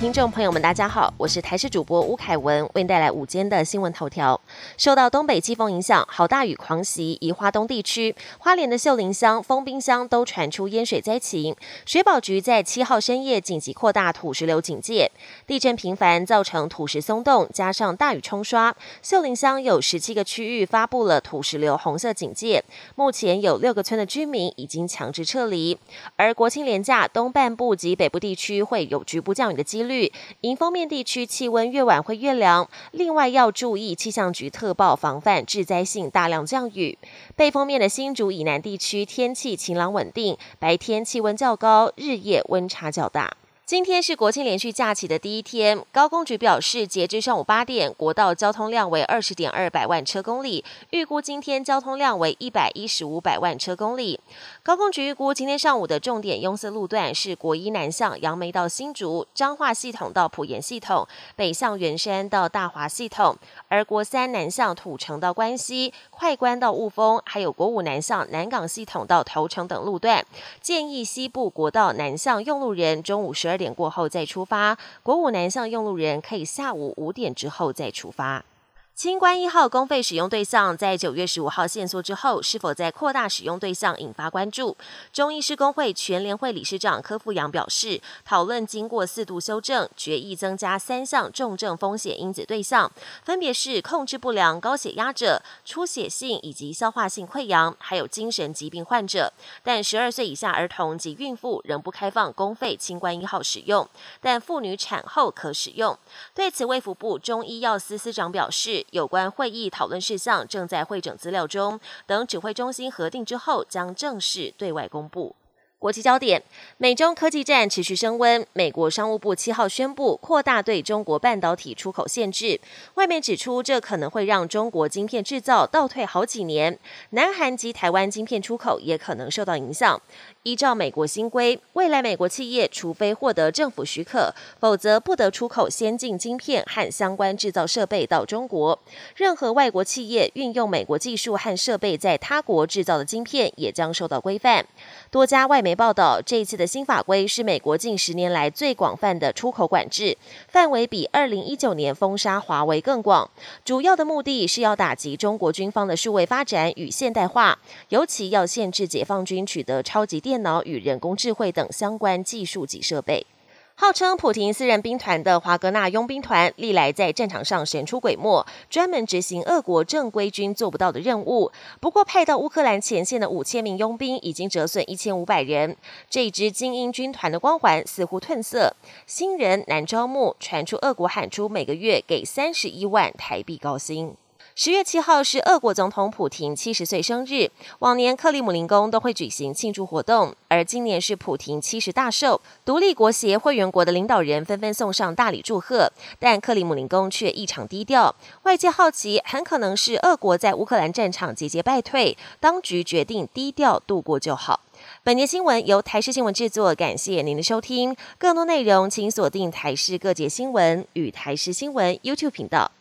听众朋友们，大家好，我是台视主播吴凯文，为您带来午间的新闻头条。受到东北季风影响，好大雨狂袭，宜花东地区、花莲的秀林乡、丰滨乡都传出淹水灾情。水保局在七号深夜紧急扩大土石流警戒。地震频繁造成土石松动，加上大雨冲刷，秀林乡有十七个区域发布了土石流红色警戒。目前有六个村的居民已经强制撤离。而国庆连假东半部及北部地区会有局部降雨的机。几率，迎风面地区气温越晚会越凉。另外要注意气象局特报防范致灾性大量降雨。背风面的新竹以南地区天气晴朗稳定，白天气温较高，日夜温差较大。今天是国庆连续假期的第一天，高工局表示，截至上午八点，国道交通量为二十点二百万车公里，预估今天交通量为一百一十五百万车公里。高工局预估今天上午的重点拥塞路段是国一南向杨梅到新竹、彰化系统到普盐系统、北向圆山到大华系统，而国三南向土城到关西、快关到雾峰，还有国五南向南港系统到头城等路段。建议西部国道南向用路人中午十二。点过后再出发，国五南向用路人可以下午五点之后再出发。清关一号公费使用对象在九月十五号限缩之后，是否在扩大使用对象引发关注？中医师工会全联会理事长柯富阳表示，讨论经过四度修正，决议增加三项重症风险因子对象，分别是控制不良高血压者、出血性以及消化性溃疡，还有精神疾病患者。但十二岁以下儿童及孕妇仍不开放公费清关一号使用，但妇女产后可使用。对此，卫福部中医药司司长表示。有关会议讨论事项正在会诊资料中，等指挥中心核定之后，将正式对外公布。国际焦点：美中科技战持续升温。美国商务部七号宣布扩大对中国半导体出口限制，外媒指出这可能会让中国晶片制造倒退好几年。南韩及台湾晶片出口也可能受到影响。依照美国新规，未来美国企业除非获得政府许可，否则不得出口先进晶片和相关制造设备到中国。任何外国企业运用美国技术和设备在他国制造的晶片也将受到规范。多家外媒。媒报道，这一次的新法规是美国近十年来最广泛的出口管制，范围比二零一九年封杀华为更广。主要的目的是要打击中国军方的数位发展与现代化，尤其要限制解放军取得超级电脑与人工智慧等相关技术及设备。号称普廷私人兵团的华格纳佣兵团，历来在战场上神出鬼没，专门执行俄国正规军做不到的任务。不过，派到乌克兰前线的五千名佣兵已经折损一千五百人，这支精英军团的光环似乎褪色，新人难招募。传出俄国喊出每个月给三十一万台币高薪。十月七号是俄国总统普廷七十岁生日，往年克里姆林宫都会举行庆祝活动，而今年是普廷七十大寿，独立国协会员国的领导人纷纷送上大礼祝贺，但克里姆林宫却异常低调。外界好奇，很可能是俄国在乌克兰战场节节败退，当局决定低调度过就好。本节新闻由台视新闻制作，感谢您的收听。更多内容请锁定台视各节新闻与台视新闻 YouTube 频道。